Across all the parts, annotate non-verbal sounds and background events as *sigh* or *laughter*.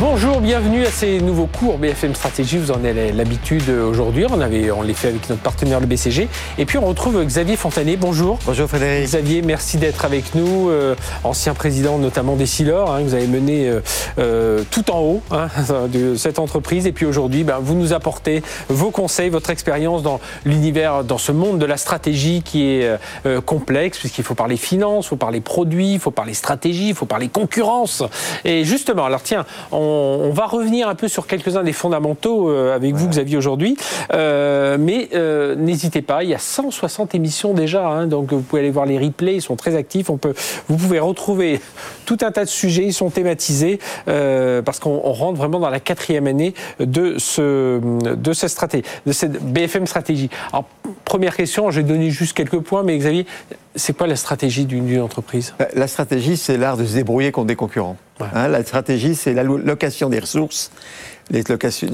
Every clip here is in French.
Bonjour, bienvenue à ces nouveaux cours BFM Stratégie. Vous en avez l'habitude aujourd'hui. On, avait, on les fait avec notre partenaire le BCG. Et puis on retrouve Xavier Fontanet. Bonjour. Bonjour Frédéric. Xavier, merci d'être avec nous. Euh, ancien président notamment des Silor. Hein, vous avez mené euh, euh, tout en haut hein, *laughs* de cette entreprise. Et puis aujourd'hui, ben, vous nous apportez vos conseils, votre expérience dans l'univers, dans ce monde de la stratégie qui est euh, complexe, puisqu'il faut parler finance, il faut parler produits, il faut parler stratégie, il faut parler concurrence. Et justement, alors tiens, on, va revenir un peu sur quelques-uns des fondamentaux euh, avec vous, Xavier, aujourd'hui. Euh, mais euh, n'hésitez pas, il y a 160 émissions déjà, hein, donc vous pouvez aller voir les replays, ils sont très actifs. On peut, vous pouvez retrouver tout un tas de sujets, ils sont thématisés parce qu'on rentre vraiment dans la quatrième année de, ce, de, cette stratégie, de cette BFM stratégie. Alors, première question, j'ai donné juste quelques points, mais Xavier, c'est quoi la stratégie d'une entreprise? La stratégie, c'est l'art de se débrouiller contre des concurrents. Hein, la stratégie, c'est la location des ressources, les,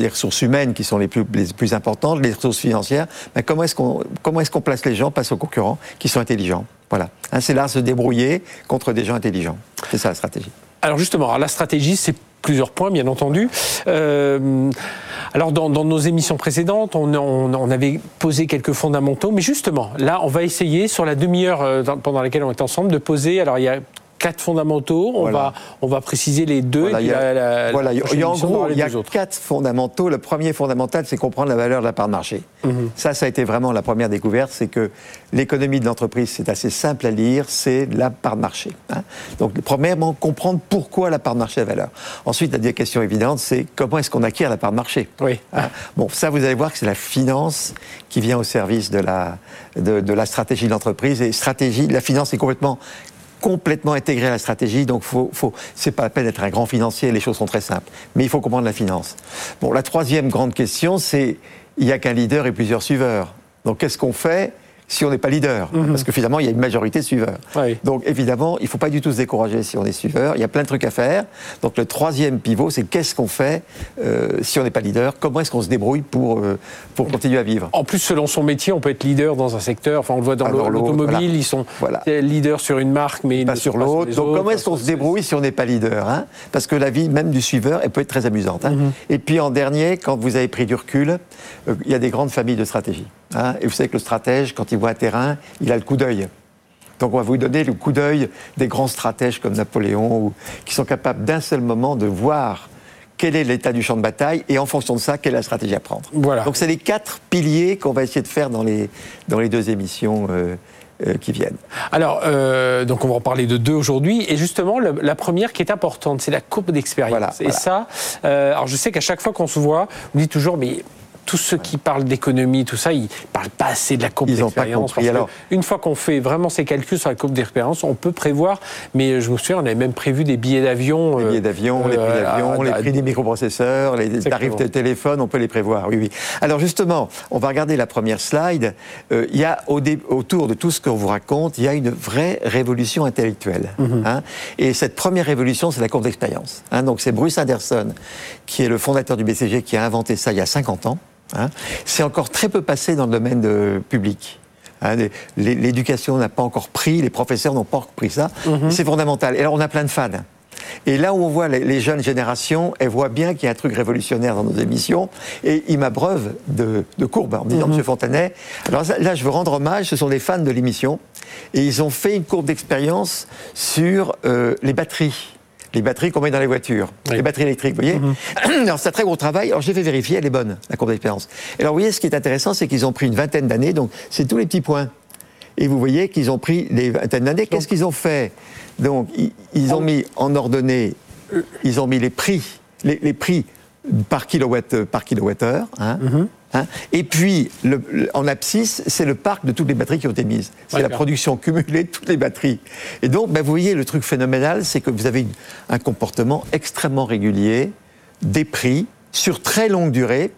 ressources humaines qui sont les plus, les plus importantes, les ressources financières. Mais comment est-ce qu'on est place les gens face aux concurrents qui sont intelligents? Voilà. Hein, c'est l'art de se débrouiller contre des gens intelligents. C'est ça la stratégie. Alors justement, la stratégie, c'est plusieurs points, bien entendu. Euh, alors, dans, nos émissions précédentes, on, on, avait posé quelques fondamentaux, mais justement, là, on va essayer, sur la demi-heure euh, pendant laquelle on est ensemble, de poser. Alors, il y a quatre fondamentaux. On, va, on va préciser les deux. Voilà, il y a, en gros, il y a quatre fondamentaux. Le premier fondamental, c'est comprendre la valeur de la part de marché. Mhm. Ça, ça a été vraiment la première découverte, c'est que l'économie de l'entreprise, c'est assez simple à lire, c'est la part de marché. Hein. Donc, premièrement, comprendre pourquoi la part de marché a valeur. Ensuite, la deuxième question évidente, c'est comment est-ce qu'on acquiert la part de marché. Oui. Hein. Bon, ça, vous allez voir que c'est la finance qui vient au service de la, de, de la stratégie de l'entreprise. Et stratégie, la finance est complètement complètement intégré à la stratégie. Donc, faut, faut, c'est pas la peine d'être un grand financier. Les choses sont très simples. Mais il faut comprendre la finance. Bon, la troisième grande question, c'est il n'y a qu'un leader et plusieurs suiveurs. Donc, qu'est-ce qu'on fait? Si on n'est pas leader. Mhm. Parce que finalement, il y a une majorité de suiveurs. Donc évidemment, il ne faut pas du tout se décourager si on est suiveur. Il y a plein de trucs à faire. Donc le troisième pivot, c'est qu'est-ce qu'on fait euh, si on n'est pas leader? Comment est-ce qu'on se débrouille pour, euh, pour continuer à vivre? En plus, selon son métier, on peut être leader dans un secteur. Enfin, on le voit dans l'automobile, ils sont leaders sur une marque, mais pas sur l'autre. Donc comment est-ce qu'on se débrouille si on n'est pas leader hein? Parce que la vie même du suiveur, elle peut être très amusante. Hein. Mhm. Et puis en dernier, quand vous avez pris du recul, euh, il y a des grandes familles de stratégie. Hein. et vous savez que le stratège, quand il voit un terrain, il a le coup d'œil. Donc on va vous donner le coup d'œil des grands stratèges comme Napoléon, qui sont capables d'un seul moment de voir quel est l'état du champ de bataille et en fonction de ça, quelle est la stratégie à prendre. Voilà. Donc c'est les quatre piliers qu'on va essayer de faire dans les, dans les deux émissions. Euh, euh, qui viennent. Alors, euh, donc on va en parler de deux aujourd'hui. Et justement, la, première qui est importante, c'est la courbe d'expérience. et ça, alors je sais qu'à chaque fois qu'on se voit, on dit toujours, mais tous ceux qui parlent d'économie, tout ça, ils parlent pas assez de la courbe d'expérience. Une fois qu'on fait vraiment ces calculs sur la courbe d'expérience, on peut prévoir. Mais je me souviens, on avait même prévu des billets d'avion. Les billets d'avion, les prix euh, d'avion, les prix des microprocesseurs, les tarifs de téléphone, on peut les prévoir. Oui, oui. Alors justement, on va regarder la première slide. Euh, il y a autour de tout ce qu'on vous raconte, il y a une vraie révolution intellectuelle. Mhm. Hein. Et cette première révolution, c'est la courbe d'expérience. Hein. Donc c'est Bruce Anderson, qui est le fondateur du BCG, qui a inventé ça il y a 50 ans. Hein. c'est encore très peu passé dans le domaine de, public. Hein. L'éducation n'a pas encore pris, les professeurs n'ont pas encore pris ça. Mhm. C'est fondamental. Et alors, on a plein de fans. Et là où on voit les, jeunes générations, elles voient bien qu'il y a un truc révolutionnaire dans nos émissions, et ils m'abreuvent de, de courbes en me disant, mhm. Monsieur Fontanet, alors là, je veux rendre hommage, ce sont des fans de l'émission, et ils ont fait une courbe d'expérience sur euh, les batteries les batteries qu'on met dans les voitures, les batteries électriques, vous voyez mhm. *clears throat* Alors c'est un très gros travail. Alors j'ai fait vérifier, elle est bonne, la courbe d'expérience. Alors vous voyez, ce qui est intéressant, c'est qu'ils ont pris une vingtaine d'années, donc c'est tous les petits points. Et vous voyez qu'ils ont pris les vingtaines d'années. Qu'est-ce qu'ils ont fait? Donc ils, ont mis en ordonnée, ils ont mis les prix, les, prix par kilowatt par kilowattheure. Hein, mhm. Hein. et puis, en abscisse, c'est le parc de toutes les batteries qui ont été mises. C'est la production cumulée de toutes les batteries. Et donc, ben, vous voyez, le truc phénoménal, c'est que vous avez un comportement extrêmement régulier des prix sur très longue durée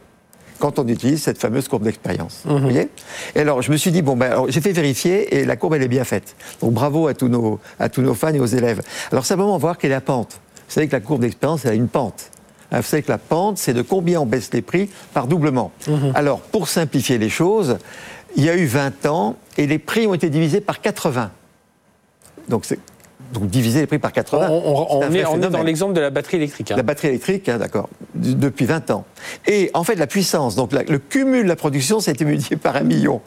quand on utilise cette fameuse courbe d'expérience. Vous mhm. voyez? Et alors, je me suis dit, bon, ben, j'ai fait vérifier et la courbe, elle est bien faite. Donc, bravo à tous nos, à tous nos fans et aux élèves. Alors, simplement, voir quelle est la pente. Vous savez que la courbe d'expérience, elle a une pente. Vous savez que la pente, c'est de combien on baisse les prix par doublement. Mhm. Alors, pour simplifier les choses, il y a eu 20 ans et les prix ont été divisés par 80. Donc, c'est donc diviser les prix par 80. On, est, dans l'exemple de la batterie électrique. Hein. La batterie électrique, hein, d'accord, depuis 20 ans. Et en fait, la puissance, donc le cumul de la production, ça a été multiplié par un million.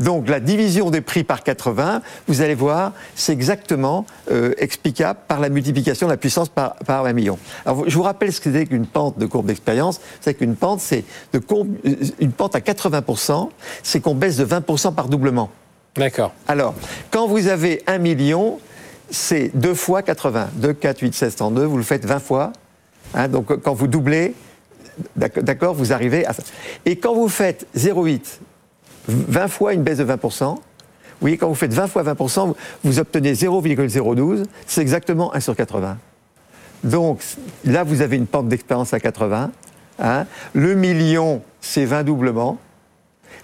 Donc la division des prix par 80, vous allez voir, c'est exactement euh, explicable par la multiplication de la puissance par, par un million. Alors je vous rappelle ce que c'est qu'une pente de courbe d'expérience. C'est qu'une pente, c'est de euh, une pente à 80%, c'est qu'on baisse de 20% par doublement. D'accord. Alors, quand vous avez un million, c'est 2 fois 80. 2, 4, 8, 16, 32, vous le faites 20 fois. Hein, donc quand vous doublez, d'accord, vous arrivez à ça. Et quand vous faites 0,8 20 fois une baisse de 20%. Vous voyez, quand vous faites 20 fois 20%, vous obtenez 0,012, c'est exactement 1 sur 80. Donc là, vous avez une pente d'expérience à 80. Hein. Le million, c'est 20 doublements.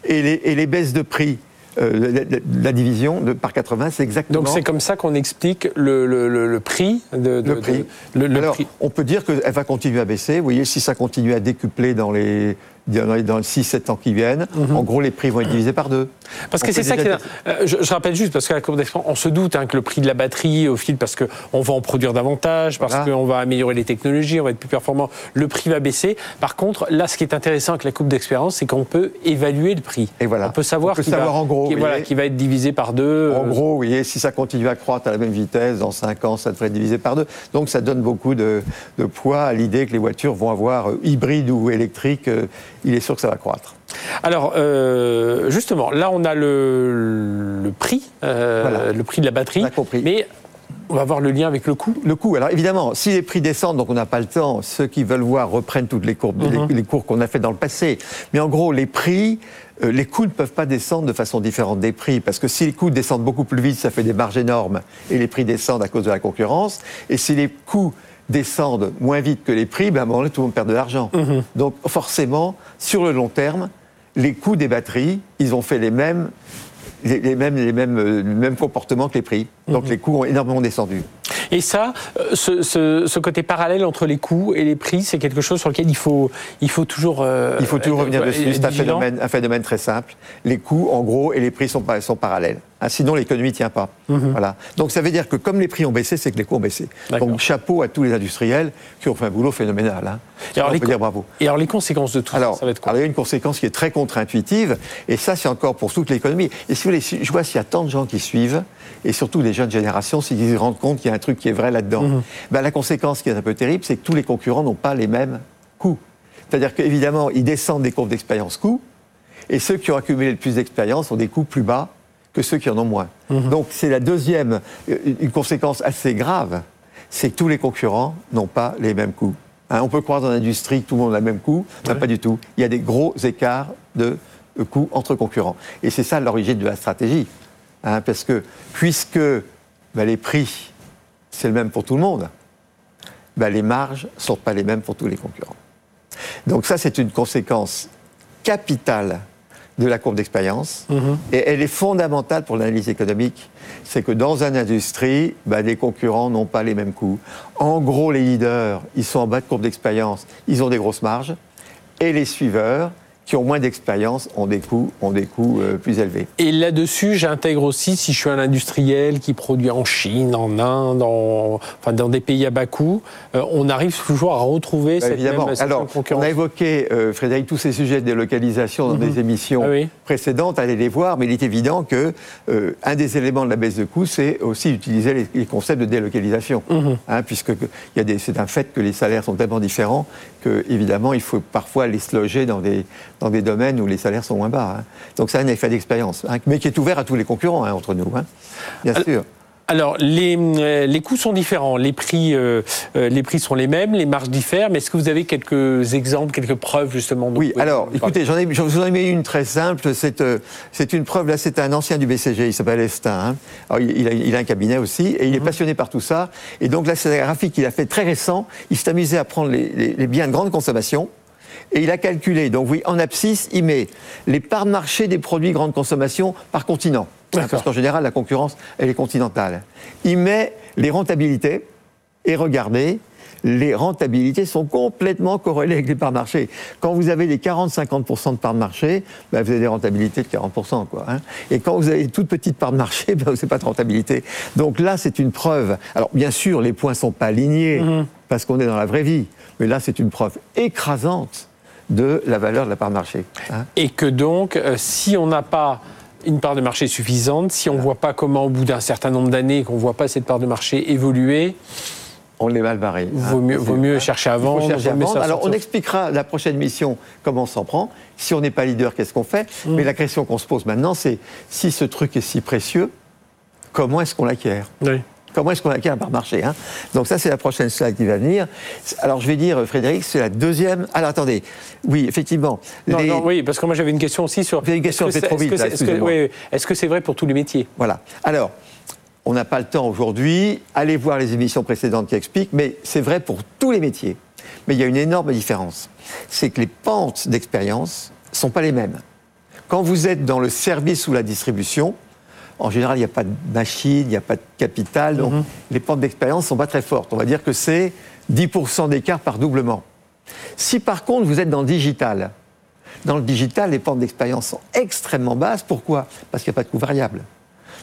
Et les, et les baisses de prix, euh, la, division de, par 80, c'est exactement. Donc c'est comme ça qu'on explique le, le, prix de, le prix. Alors, on peut dire qu'elle va continuer à baisser. Vous voyez, si ça continue à décupler dans les dans les 6-7 ans qui viennent, mhm. en gros, les prix vont être divisés par deux. Parce que c'est ça qui. Euh, je, rappelle juste, parce la on se doute hein, que le prix de la batterie, au fil, parce qu'on va en produire davantage, parce qu'on va améliorer les technologies, on va être plus performant, le prix va baisser. Par contre, là, ce qui est intéressant avec la coupe d'expérience, c'est qu'on peut évaluer le prix. Et voilà. On peut savoir, qu'il va, en gros, voilà, qui va être divisé par deux. En gros, voyez, si ça continue à croître à la même vitesse, dans 5 ans, ça devrait être divisé par deux. Donc ça donne beaucoup de, poids à l'idée que les voitures vont avoir euh, hybrides ou électriques. Euh, il est sûr que ça va croître. Alors, euh, justement, là, on a le, prix, euh, le prix de la batterie. Mais on va voir le lien avec le coût. Le coût. Alors évidemment, si les prix descendent, donc on n'a pas le temps, ceux qui veulent voir reprennent toutes les courbes, les, mhm. cours qu'on a fait dans le passé. Mais en gros, les prix, euh, les coûts ne peuvent pas descendre de façon différente des prix, parce que si les coûts descendent beaucoup plus vite, ça fait des marges énormes, et les prix descendent à cause de la concurrence. Et si les coûts descendent moins vite que les prix, ben à un moment donné, tout le monde perd de l'argent. Mhm. Donc forcément, sur le long terme, les coûts des batteries, ils ont fait les mêmes, les, mêmes, les mêmes, euh, mêmes comportements que les prix. Donc mhm. les coûts ont énormément descendu. Et ça, euh, ce, côté parallèle entre les coûts et les prix, c'est quelque chose sur lequel il faut, il faut toujours. Euh, il faut toujours revenir dessus. C'est un phénomène, un phénomène, très simple. Les coûts, en gros, et les prix sont, sont parallèles. Ah, sinon, l'économie ne tient pas. Mhm. Voilà. Donc ça veut dire que comme les prix ont baissé, c'est que les coûts ont baissé. Donc chapeau à tous les industriels qui ont fait un boulot phénoménal. Hein. Et alors, on peut dire bravo. Et alors les conséquences de tout ça, ça va être quoi alors, Il y a une conséquence qui est très contre-intuitive, et ça c'est encore pour toute l'économie. Et si vous voulez, je vois s'il y a tant de gens qui suivent, et surtout des jeunes générations, s'ils se rendent compte qu'il y a un truc qui est vrai là-dedans. Mhm. Ben, la conséquence qui est un peu terrible, c'est que tous les concurrents n'ont pas les mêmes coûts. C'est-à-dire qu'évidemment, ils descendent des courbes d'expérience coûts, et ceux qui ont accumulé le plus d'expérience ont des coûts plus bas que ceux qui en ont moins. Mhm. Donc c'est la deuxième, euh, une conséquence assez grave, c'est que tous les concurrents n'ont pas les mêmes coûts. Hein, on peut croire dans l'industrie que tout le monde a le même coût, mais pas du tout. Il y a des gros écarts de coûts entre concurrents. Et c'est ça l'origine de la stratégie. Hein, parce que puisque ben, les prix, c'est le même pour tout le monde, ben, les marges ne sont pas les mêmes pour tous les concurrents. Donc ça, c'est une conséquence capitale de la courbe d'expérience. Mhm. Et elle est fondamentale pour l'analyse économique. C'est que dans une industrie, bah, les concurrents n'ont pas les mêmes coûts. En gros, les leaders, ils sont en bas de courbe d'expérience, ils ont des grosses marges. Et les suiveurs, qui ont moins d'expérience ont des coûts, ont des coûts euh, plus élevés. Et là-dessus, j'intègre aussi, si je suis un industriel qui produit en Chine, en Inde, enfin, dans des pays à bas coût, euh, on arrive toujours à retrouver bah, cette évidemment. Même Alors, on a évoqué, euh, Frédéric, tous ces sujets de délocalisation dans mhm. des émissions ah précédentes, allez les voir, mais il est évident que un des éléments de la baisse de coûts, c'est aussi utiliser les, concepts de délocalisation, mhm. hein, puisque c'est un fait que les salaires sont tellement différents que, évidemment, il faut parfois les se loger dans des dans des domaines où les salaires sont moins bas. Hein. Donc c'est un effet d'expérience, hein, mais qui est ouvert à tous les concurrents entre nous, bien sûr. Alors, les, euh, les, coûts sont différents, les prix, euh, euh, les prix sont les mêmes, les marges diffèrent, mais est-ce que vous avez quelques exemples, quelques preuves justement Oui, alors, écoutez, j'en ai, vous en ai mis une très simple, c'est c'est une preuve, là, c'est un ancien du BCG, il s'appelle Estin, alors, il, a, il, a, un cabinet aussi, et il est mhm. passionné par tout ça, et donc là, c'est un graphique qu'il a fait très récent, il s'est amusé à prendre les, les, les biens de grande consommation, et il a calculé, donc oui, en abscisse, il met les parts de marché des produits grande consommation par continent. Parce qu'en général, la concurrence, elle est continentale. Il met les rentabilités et regardez, les rentabilités sont complètement corrélées avec les parts de marché. Quand vous avez les 40-50% de parts de marché, ben, vous avez des rentabilités de 40%. Quoi, hein. Et quand vous avez toute petite part de marché, *laughs* ben, vous n'avez pas de rentabilité. Donc là, c'est une preuve. Alors bien sûr, les points ne sont pas alignés, mm-hmm. parce qu'on est dans la vraie vie. Mais là, c'est une preuve écrasante de la valeur de la part de marché. Hein. Et que donc, euh, si on n'a pas une part de marché suffisante, si on ne voit pas comment, au bout d'un certain nombre d'années, qu'on ne voit pas cette part de marché évoluer, on est mal barré. Vaut mieux, vaut mieux chercher à vendre. Alors, on expliquera la prochaine mission comment on s'en prend. Si on n'est pas leader, qu'est-ce qu'on fait mm. Mais la question qu'on se pose maintenant, c'est si ce truc est si précieux, comment est-ce qu'on l'acquiert? Oui. Comment est-ce qu'on acquiert un part marché hein? Donc ça, c'est la prochaine slide qui va venir. Alors je vais dire, Frédéric, c'est la deuxième. Alors attendez, oui, effectivement. Non, non, oui, parce que moi j'avais une question aussi sur. une question, c'est trop vite. Est-ce que c'est vrai pour tous les métiers? Voilà. Alors. On n'a pas le temps aujourd'hui. Allez voir les émissions précédentes qui expliquent, mais c'est vrai pour tous les métiers. Mais il y a une énorme différence. C'est que les pentes d'expérience ne sont pas les mêmes. Quand vous êtes dans le service ou la distribution, en général, il n'y a pas de machine, il n'y a pas de capital, donc mhm. les pentes d'expérience ne sont pas très fortes. On va dire que c'est 10% d'écart par doublement. Si par contre vous êtes dans le digital, dans le digital, les pentes d'expérience sont extrêmement basses. Pourquoi? Parce qu'il n'y a pas de coût variable.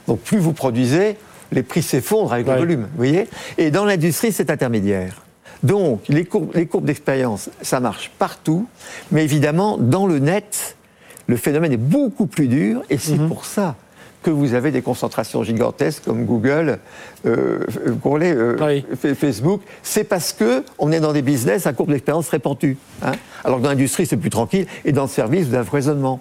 Donc plus vous produisez, les prix s'effondrent avec le volume. Vous voyez? Et dans l'industrie, c'est intermédiaire. Donc les courbes, les courbes d'expérience, ça marche partout, mais évidemment, dans le net, le phénomène est beaucoup plus dur, et c'est mhm. pour ça que vous avez des concentrations gigantesques comme Google, euh, euh, Facebook, c'est parce que on est dans des business à courte d'expérience répandue. Hein. alors que dans l'industrie, c'est plus tranquille, et dans le service, vous avez un foisonnement.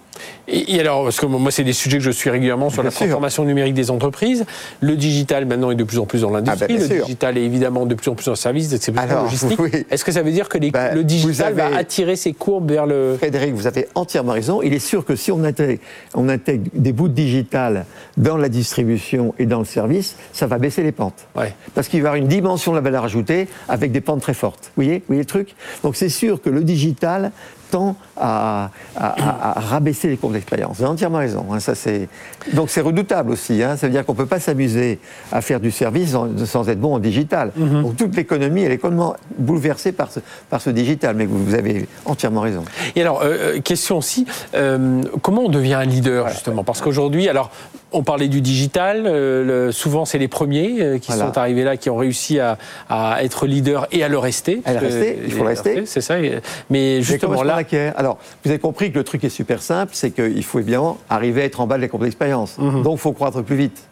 Et, alors, parce que moi, c'est des sujets que je suis régulièrement sur la transformation numérique des entreprises. Le digital, maintenant, est de plus en plus dans l'industrie. Ah, ben, le digital est évidemment de plus en plus dans le service, c'est plus alors, logistique. Est-ce que ça veut dire que ben, le digital va attirer ses courbes vers le... Frédéric, vous avez entièrement raison. Il est sûr que si on intègre, on intègre des bouts de digital dans la distribution et dans le service, ça va baisser les pentes. Parce qu'il va y avoir une dimension de la valeur ajoutée avec des pentes très fortes. Vous voyez, vous voyez le truc? Donc c'est sûr que le digital tend à, rabaisser les courbes d'expérience. Vous avez entièrement raison. Hein, ça, Donc c'est redoutable aussi. Hein. ça veut dire qu'on ne peut pas s'amuser à faire du service sans, être bon en digital. Mhm. Donc toute l'économie, elle est complètement bouleversée par ce, par ce digital. Mais vous, avez entièrement raison. Et alors, euh, euh, question aussi, euh, comment on devient un leader justement? Parce qu'aujourd'hui, alors on parlait du digital, souvent c'est les premiers qui sont arrivés là, qui ont réussi à, être leaders et à le rester. À le rester, il faut le rester. C'est ça. Mais justement là, alors, vous avez compris que le truc est super simple, c'est qu'il faut évidemment arriver à être en bas de la courbe d'expérience. Mhm. Donc, il faut croître plus vite.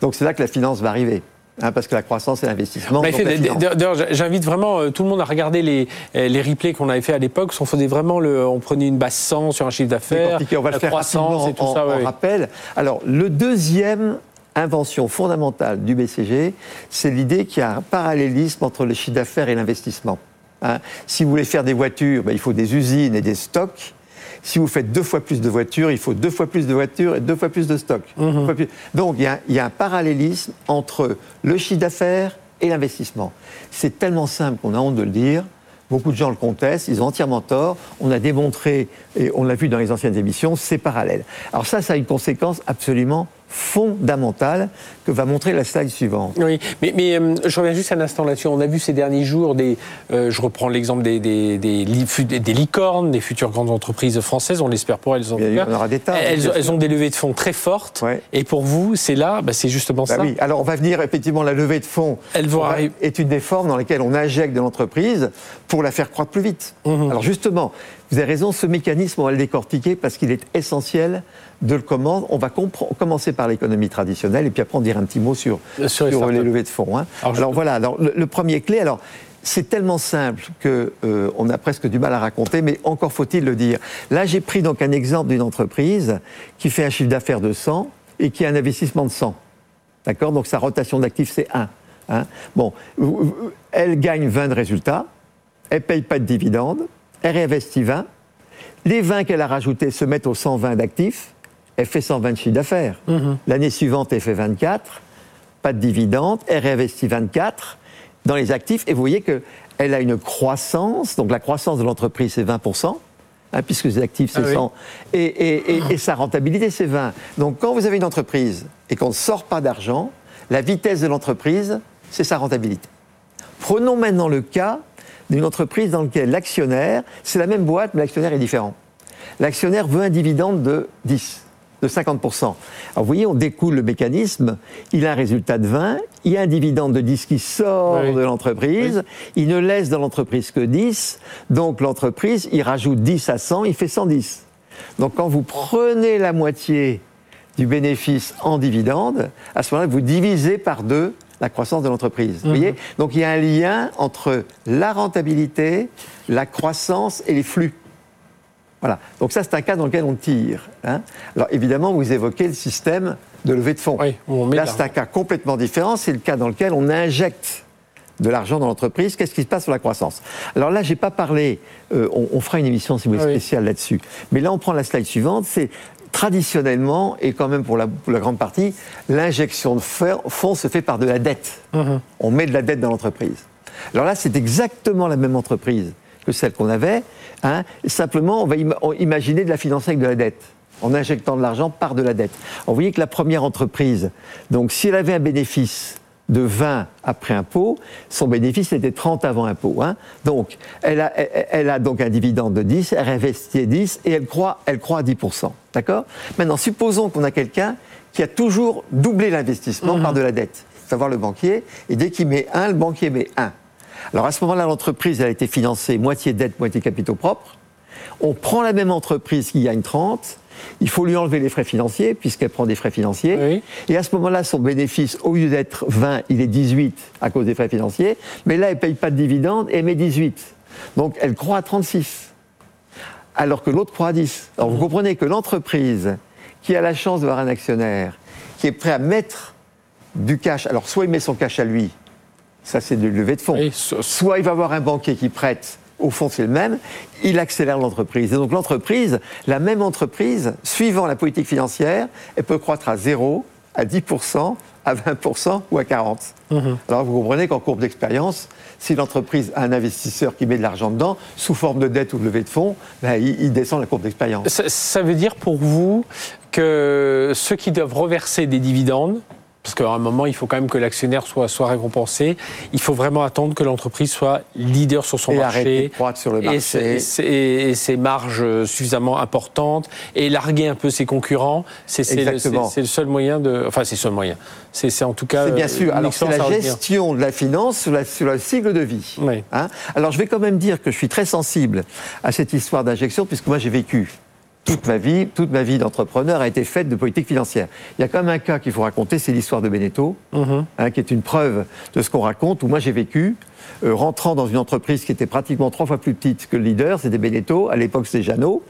Donc, c'est là que la finance va arriver. Hein, parce que la croissance et l'investissement. D'ailleurs, j'invite vraiment euh, tout le monde à regarder les, euh, les replays qu'on avait fait à l'époque. On faisait vraiment le, on prenait une base 100 sur un chiffre d'affaires, on va le faire croissance et tout ça. On rappelle. Alors, le deuxième invention fondamentale du BCG, c'est l'idée qu'il y a un parallélisme entre le chiffre d'affaires et l'investissement. Hein. Si vous voulez faire des voitures, ben, il faut des usines et des stocks. Si vous faites deux fois plus de voitures, il faut deux fois plus de voitures et deux fois plus de stocks. Mhm. Donc il y, a, un parallélisme entre le chiffre d'affaires et l'investissement. C'est tellement simple qu'on a honte de le dire. Beaucoup de gens le contestent, ils ont entièrement tort. On a démontré, et on l'a vu dans les anciennes émissions, c'est parallèle. Alors ça, ça a une conséquence absolument fondamentale que va montrer la slide suivante. Oui, mais, mais euh, je reviens juste un instant là-dessus. On a vu ces derniers jours des, euh, je reprends l'exemple des, des, des, des, licornes, des futures grandes entreprises françaises. On l'espère pour elles. En il y en aura des tas. Elles, elles, ont des levées de fonds très fortes. Et pour vous, c'est là, bah, c'est justement bah ça. Oui. Alors on va venir effectivement la levée de fonds. Elle va est une des formes dans lesquelles on injecte de l'entreprise pour la faire croître plus vite. Mhm. Alors justement, vous avez raison, ce mécanisme, on va le décortiquer parce qu'il est essentiel de le comment. On va commencer par l'économie traditionnelle et puis après on dira un petit mot sur, sur, les, levées de fonds. Hein. Alors, voilà, alors, le, premier clé, alors c'est tellement simple qu'on euh, a presque du mal à raconter, mais encore faut-il le dire. Là, j'ai pris donc un exemple d'une entreprise qui fait un chiffre d'affaires de 100 et qui a un investissement de 100. D'accord? Donc sa rotation d'actifs, c'est 1. Hein. bon, elle gagne 20 de résultats, elle ne paye pas de dividendes, elle réinvestit 20. Les 20 qu'elle a rajoutés se mettent aux 120 d'actifs, elle fait 120 chiffres d'affaires. Mhm. L'année suivante, elle fait 24, pas de dividendes, elle réinvestit 24 dans les actifs, et vous voyez qu'elle a une croissance, donc la croissance de l'entreprise, c'est 20%. Hein, puisque les actifs, c'est 100, ah et, sa rentabilité, c'est 20. Donc quand vous avez une entreprise et qu'on ne sort pas d'argent, la vitesse de l'entreprise, c'est sa rentabilité. Prenons maintenant le cas d'une entreprise dans laquelle l'actionnaire, c'est la même boîte, mais l'actionnaire est différent. L'actionnaire veut un dividende de 10 de 50%. Alors vous voyez, on découle le mécanisme, il a un résultat de 20, il y a un dividende de 10 qui sort de l'entreprise, il ne laisse dans l'entreprise que 10, donc l'entreprise, il rajoute 10 à 100, il fait 110. Donc quand vous prenez la moitié du bénéfice en dividende, à ce moment-là, vous divisez par deux la croissance de l'entreprise. Vous voyez? Mhm. Donc il y a un lien entre la rentabilité, la croissance et les flux. Voilà. Donc ça, c'est un cas dans lequel on tire. Hein. Alors évidemment, vous évoquez le système de levée de fonds. là, c'est un cas complètement différent. C'est le cas dans lequel on injecte de l'argent dans l'entreprise. Qu'est-ce qui se passe sur la croissance? Alors là, j'ai pas parlé. Euh, on, fera une émission si vous voulez spéciale là-dessus. Mais là, on prend la slide suivante. C'est traditionnellement, et quand même pour la, grande partie, l'injection de fonds se fait par de la dette. Mhm. On met de la dette dans l'entreprise. Alors là, c'est exactement la même entreprise que celle qu'on avait. Hein. Simplement, on va imaginer de la financer avec de la dette en injectant de l'argent par de la dette. vous voyez que la première entreprise, donc si elle avait un bénéfice de 20 après impôt, son bénéfice était 30 avant impôt. Hein. Donc, elle a, elle a, donc un dividende de 10, elle investit 10 et elle croit, elle croit à 10%. D'accord? Maintenant, supposons qu'on a quelqu'un qui a toujours doublé l'investissement par mhm. de la dette, savoir le banquier, et dès qu'il met 1, le banquier met 1. Alors à ce moment-là, l'entreprise a été financée moitié dette, moitié capitaux propres. On prend la même entreprise qui gagne 30, il faut lui enlever les frais financiers, puisqu'elle prend des frais financiers. Et à ce moment-là, son bénéfice, au lieu d'être 20, il est 18 à cause des frais financiers. Mais là, elle ne paye pas de dividendes et elle met 18. Donc elle croit à 36, alors que l'autre croit à 10. Alors vous comprenez que l'entreprise qui a la chance d'avoir un actionnaire qui est prêt à mettre du cash, alors soit il met son cash à lui, ça c'est de levée de fonds, soit il va avoir un banquier qui prête au fond c'est le même, il accélère l'entreprise. Et donc l'entreprise, la même entreprise, suivant la politique financière, elle peut croître à 0, à 10%, à 20% ou à 40%. Mhm. Alors vous comprenez qu'en courbe d'expérience, si l'entreprise a un investisseur qui met de l'argent dedans, sous forme de dette ou de levée de fonds, ben, il, descend la courbe d'expérience. ça veut dire pour vous que ceux qui doivent reverser des dividendes, parce qu'à un moment, il faut quand même que l'actionnaire soit, soit récompensé. Il faut vraiment attendre que l'entreprise soit leader sur son marché. croître sur le marché. Et ses, marges suffisamment importantes. Et larguer un peu ses concurrents. C'est le, le, seul moyen de. Enfin, c'est le seul moyen. C'est en tout cas. C'est bien sûr. Alors, c'est la gestion de la finance sur, la, sur cycle de vie. Hein Alors, je vais quand même dire que je suis très sensible à cette histoire d'injection, puisque moi, j'ai vécu toute ma vie, toute ma vie d'entrepreneur a été faite de politique financière. Il y a quand même un cas qu'il faut raconter, c'est l'histoire de Beneteau, mhm. hein, qui est une preuve de ce qu'on raconte, où moi j'ai vécu, euh, rentrant dans une entreprise qui était pratiquement trois fois plus petite que le leader, c'était Beneteau, à l'époque c'était Jeannot.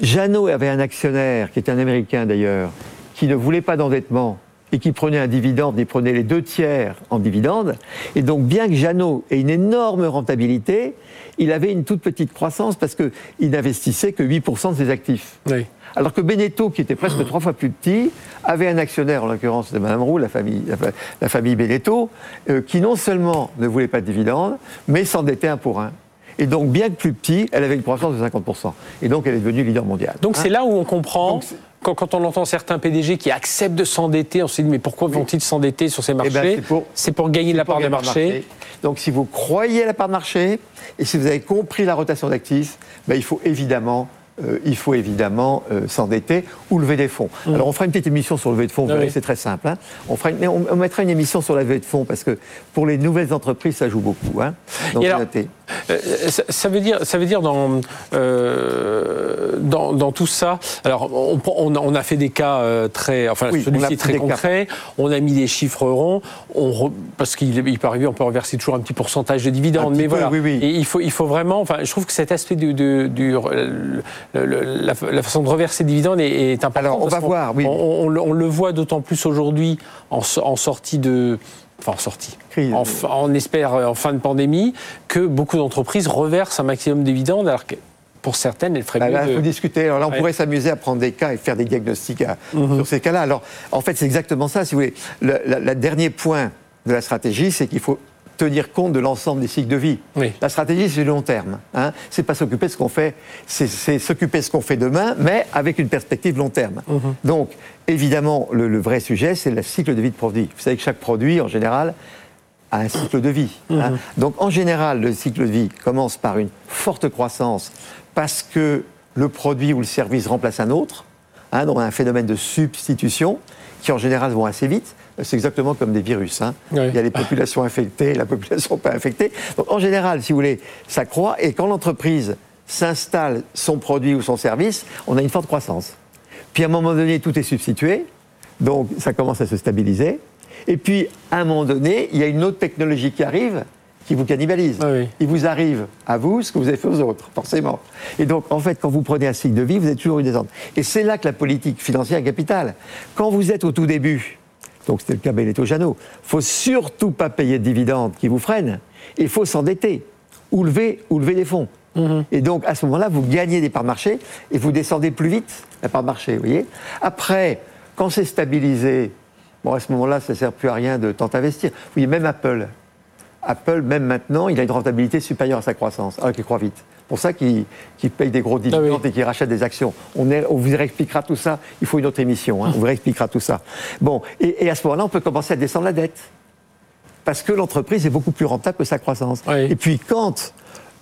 Jeannot avait un actionnaire, qui était un Américain d'ailleurs, qui ne voulait pas d'endettement, et qui prenait un dividende, il prenait les deux tiers en dividende. Et donc, bien que Jeannot ait une énorme rentabilité, il avait une toute petite croissance parce qu'il n'investissait que 8% de ses actifs. Alors que Beneteau, qui était presque trois fois plus petit, avait un actionnaire, en l'occurrence de Mme Roux, la famille, la, famille Beneteau, euh, qui non seulement ne voulait pas de dividende, mais s'endettait un pour un. Et donc, bien que plus petit, elle avait une croissance de 50%. Et donc, elle est devenue leader mondial. Donc, c'est là où on comprend quand, on entend certains PDG qui acceptent de s'endetter, on se dit mais pourquoi vont-ils s'endetter sur ces eh ben, marchés C'est pour, gagner la part de marché. Donc si vous croyez à la part de marché et si vous avez compris la rotation d'actifs, ben, il faut évidemment euh, il faut évidemment euh, s'endetter ou lever des fonds. Mmh. Alors on fera une petite émission sur le lever de fonds, ah c'est très simple. Hein. On, fera on, mettra une émission sur la levée de fonds parce que pour les nouvelles entreprises, ça joue beaucoup. Hein. Donc, ça, veut dire, ça veut dire dans, euh, dans, dans, tout ça. Alors, on, on, a fait des cas euh, très, enfin celui-ci est très concret. On a mis des chiffres ronds. On parce qu'il il peut arriver, on peut reverser toujours un petit pourcentage de dividendes, mais voilà. Oui, oui. Et il faut, il faut vraiment. Enfin, je trouve que cet aspect du, du, la, façon de reverser des dividendes est, important. Alors, on va voir. Oui. On, on, le voit d'autant plus aujourd'hui en, en sortie de enfin en sortie, on espère en fin de pandémie, que beaucoup d'entreprises reversent un maximum de dividendes, alors que pour certaines, elles feraient bah, mieux. Il faut discuter. Alors là, on pourrait s'amuser à prendre des cas et faire des diagnostics mhm. sur ces cas-là. Alors, en fait, c'est exactement ça, si vous voulez. Le dernier point de la stratégie, c'est qu'il faut tenir compte de l'ensemble des cycles de vie. La stratégie, c'est le long terme. Hein. C'est pas s'occuper de ce qu'on fait, c'est s'occuper de ce qu'on fait demain, mais avec une perspective long terme. Mhm. Donc, évidemment, le, vrai sujet, c'est le cycle de vie de produit. Vous savez que chaque produit, en général, a un cycle de vie. Hein. Mhm. Donc en général, le cycle de vie commence par une forte croissance parce que le produit ou le service remplace un autre, hein, donc un phénomène de substitution qui en général vont assez vite. C'est exactement comme des virus. Hein. Il y a les populations infectées, la population pas infectée. Donc en général, si vous voulez, ça croît et quand l'entreprise s'installe son produit ou son service, on a une forte croissance. Puis à un moment donné, tout est substitué, donc ça commence à se stabiliser. Et puis, à un moment donné, il y a une autre technologie qui arrive, qui vous cannibalise. Ah il vous arrive à vous ce que vous avez fait aux autres, forcément. Et donc, en fait, quand vous prenez un cycle de vie, vous êtes toujours une descente. Et c'est là que la politique financière est capitale. Quand vous êtes au tout début, donc c'était le cas Belletto Jeannot, il faut surtout pas payer de dividendes qui vous freinent. Il faut s'endetter ou lever, ou lever des fonds. Mhm. Et donc, à ce moment-là, vous gagnez des parts marché et vous descendez plus vite la part de marché, vous voyez Après, quand c'est stabilisé, Bon, à ce moment-là, ça ne sert plus à rien de tant investir. Oui, même Apple. Apple, même maintenant, il a une rentabilité supérieure à sa croissance, alors qu'il croît vite. Pour ça qu'il paye des gros ah dividendes et qu'il rachète des actions. On, vous réexpliquera tout ça. Il faut une autre émission. Hein. on vous réexpliquera tout ça. Bon, et, à ce moment-là, on peut commencer à descendre la dette. Parce que l'entreprise est beaucoup plus rentable que sa croissance. Et puis, quand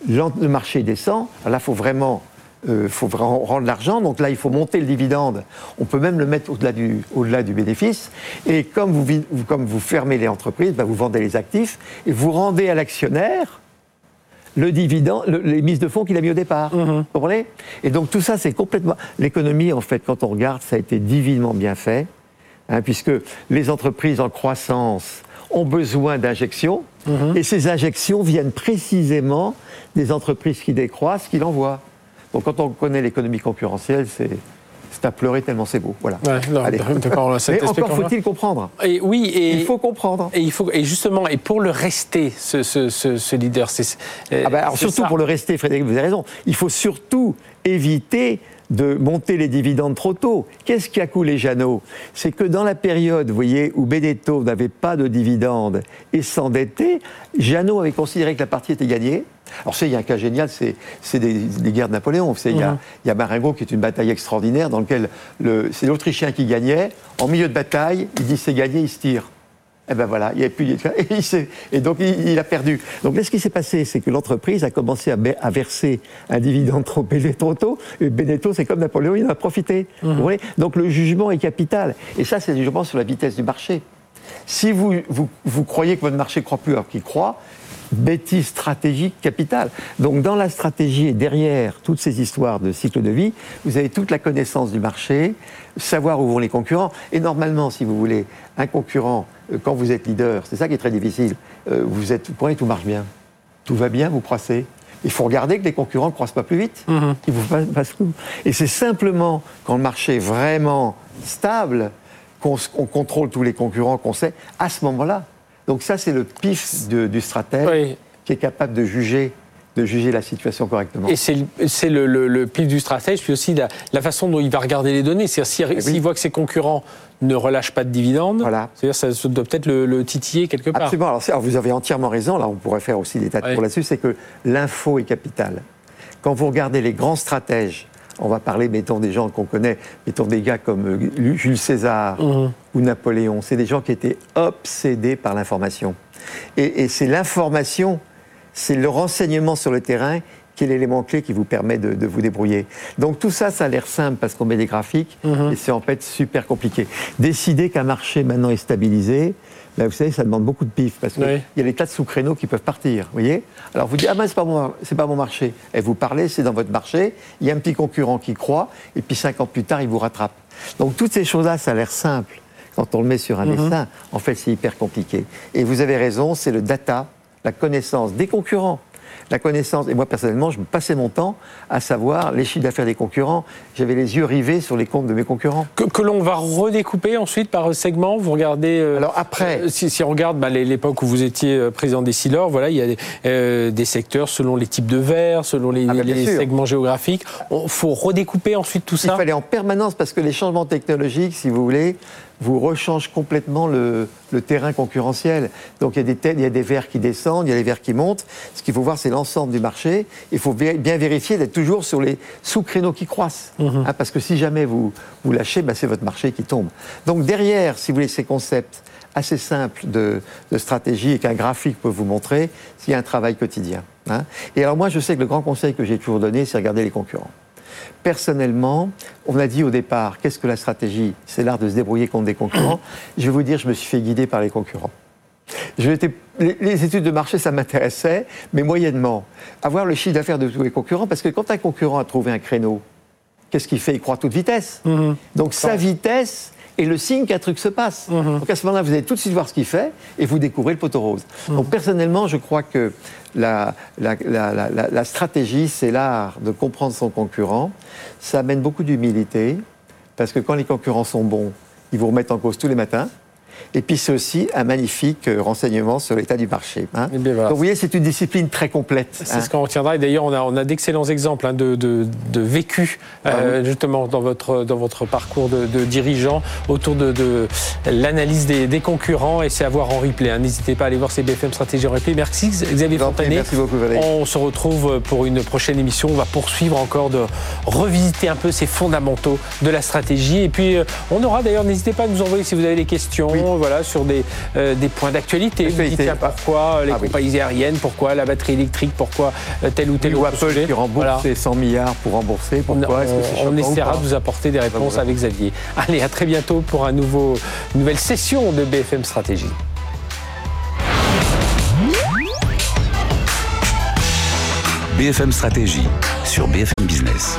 le marché descend, là, il faut vraiment il euh, faut rendre l'argent, donc là il faut monter le dividende. On peut même le mettre au-delà du, au du, bénéfice. Et comme vous, comme vous fermez les entreprises, bah, vous vendez les actifs et vous rendez à l'actionnaire le dividende, les mises de fonds qu'il a mis au départ. Mm-hmm. Vous comprenez? Et donc tout ça, c'est complètement. L'économie, en fait, quand on regarde, ça a été divinement bien fait, hein, puisque les entreprises en croissance ont besoin d'injections, mm-hmm. et ces injections viennent précisément des entreprises qui décroissent, qui l'envoient. Donc quand on connaît l'économie concurrentielle, c'est c'est à pleurer tellement c'est beau. Voilà. Ouais, *laughs* Mais encore faut-il comprendre. Et oui, et il faut comprendre. Et il faut et justement et pour le rester, ce, ce, ce, leader, c'est ah ben, surtout pour le rester, Frédéric, vous avez raison. Il faut surtout éviter de monter les dividendes trop tôt. Qu'est-ce qui a coulé Jeannot? C'est que dans la période, vous voyez, où Benetto n'avait pas de dividendes et s'endettait, Jeannot avait considéré que la partie était gagnée. Alors, c'est, il y a un cas génial, c'est, des, guerres de Napoléon. il, y a, mhm. il y a Marengo qui est une bataille extraordinaire dans laquelle c'est l'Autrichien qui gagnait. En milieu de bataille, il dit c'est gagné, il se tire. Et eh ben voilà, il n'y a plus *laughs* et, et donc il, a perdu. Donc là, ce qui s'est passé, c'est que l'entreprise a commencé à, verser un dividende trop trop tôt. Et Benetton, c'est comme Napoléon, il en a profité. Vous mhm. voyez? Donc le jugement est capital. Et ça, c'est le jugement sur la vitesse du marché. Si vous, vous, vous croyez que votre marché croit plus alors qu'il croit, bêtise stratégique capitale. Donc dans la stratégie et derrière toutes ces histoires de cycle de vie, vous avez toute la connaissance du marché, savoir où vont les concurrents. Et normalement, si vous voulez, un concurrent, euh, quand vous êtes leader, c'est ça qui est très difficile, euh, vous êtes, vous tout marche bien. Tout va bien, vous croissez. Il faut regarder que les concurrents ne croissent pas plus vite. Mhm. Ils vous passent tout. Et c'est simplement quand le marché est vraiment stable, qu'on contrôle tous les concurrents, qu'on sait, à ce moment-là, donc ça, c'est le pif du stratège qui est capable de juger de juger la situation correctement. Et c'est le, pif du stratège, puis aussi la, façon dont il va regarder les données. C'est-à-dire eh s'il voit que ses concurrents ne relâchent pas de dividendes, voilà. c'est-à-dire ça doit peut-être le, titiller quelque part. Absolument. Alors, vous avez entièrement raison. Là, on pourrait faire aussi des tas de là-dessus. C'est que l'info est capitale. Quand vous regardez les grands stratèges on va parler, mettons, des gens qu'on connaît, mettons des gars comme euh, Jules César mhm. ou Napoléon. C'est des gens qui étaient obsédés par l'information. Et, c'est l'information, c'est le renseignement sur le terrain qui est l'élément clé qui vous permet de, vous débrouiller. Donc tout ça, ça a l'air simple parce qu'on met des graphiques mhm. et c'est en fait super compliqué. Décider qu'un marché maintenant est stabilisé, vous savez, ça demande beaucoup de pif parce qu'il y a des tas de sous-créneaux qui peuvent partir. Vous voyez? Alors vous dites, ah ben c'est pas, mon, pas mon marché. Et vous parlez, c'est dans votre marché, il y a un petit concurrent qui croit, et puis cinq ans plus tard, il vous rattrape. Donc toutes ces choses-là, ça a l'air simple. Quand on le met sur un mhm. dessin, en fait, c'est hyper compliqué. Et vous avez raison, c'est le data, la connaissance des concurrents la connaissance. Et moi, personnellement, je me passais mon temps à savoir les chiffres d'affaires des concurrents. J'avais les yeux rivés sur les comptes de mes concurrents. Que, l'on va redécouper ensuite par segment. Vous regardez. Euh, Alors après. Euh, si, on regarde bah, l'époque où vous étiez euh, président des Silors, voilà, il y a des, secteurs selon les types de verres, selon les, ah, bah, segments géographiques. Il faut redécouper ensuite tout ça. Il fallait en permanence parce que les changements technologiques, si vous voulez, vous rechange complètement le, terrain concurrentiel. Donc il y, a des il y a des verts qui descendent, il y a des verts qui montent. Ce qu'il faut voir, c'est l'ensemble du marché. Il faut bien vérifier d'être toujours sur les sous-créneaux qui croissent. Mhm. Hein, parce que si jamais vous, vous lâchez, bah, c'est votre marché qui tombe. Donc derrière, si vous voulez, ces concepts assez simples de, stratégie et qu'un graphique peut vous montrer, c'est un travail quotidien. Hein. Et alors moi, je sais que le grand conseil que j'ai toujours donné, c'est regarder les concurrents. Personnellement, on a dit au départ, qu'est-ce que la stratégie? C'est l'art de se débrouiller contre des concurrents. *coughs* Je vais vous dire, je me suis fait guider par les concurrents. les, études de marché, ça m'intéressait, mais moyennement. Avoir le chiffre d'affaires de tous les concurrents, parce que quand un concurrent a trouvé un créneau, qu'est-ce qu'il fait? Il croit à toute vitesse. Mhm. Donc sa vitesse est le signe qu'un truc se passe. Mhm. Donc à ce moment-là, vous allez tout de suite voir ce qu'il fait et vous découvrez le poteau rose. Mhm. Donc personnellement, je crois que la, la stratégie, c'est l'art de comprendre son concurrent. Ça amène beaucoup d'humilité parce que quand les concurrents sont bons, ils vous remettent en cause tous les matins. Et puis c'est aussi un magnifique euh, renseignement sur l'état du marché. Hein. Donc vous voyez, c'est une discipline très complète. C'est hein. ce qu'on retiendra. Et d'ailleurs, on a, on a d'excellents exemples hein, de, de, de, vécu, euh, ah justement, dans votre, dans votre parcours de, de dirigeant autour de, l'analyse des, des, concurrents. Et c'est à voir en replay. N'hésitez pas à aller voir ces BFM Stratégie en replay. Merci Xavier Fontanet. Merci beaucoup Valérie. On se retrouve pour une prochaine émission. On va poursuivre encore de revisiter un peu ces fondamentaux de la stratégie. Et puis, euh, on aura d'ailleurs, n'hésitez pas à nous envoyer si vous avez des questions voilà, sur des, euh, des points d'actualité. Vous dites pourquoi les ah compagnies aériennes, pourquoi la batterie électrique, pourquoi euh, tel ou tel ou Apple qui rembourse 100 milliards pour rembourser, pourquoi On, on essaiera de vous apporter des réponses avec Xavier. *laughs* Allez, à très bientôt pour un nouveau, une nouvelle session de BFM Stratégie. BFM Stratégie sur BFM Business.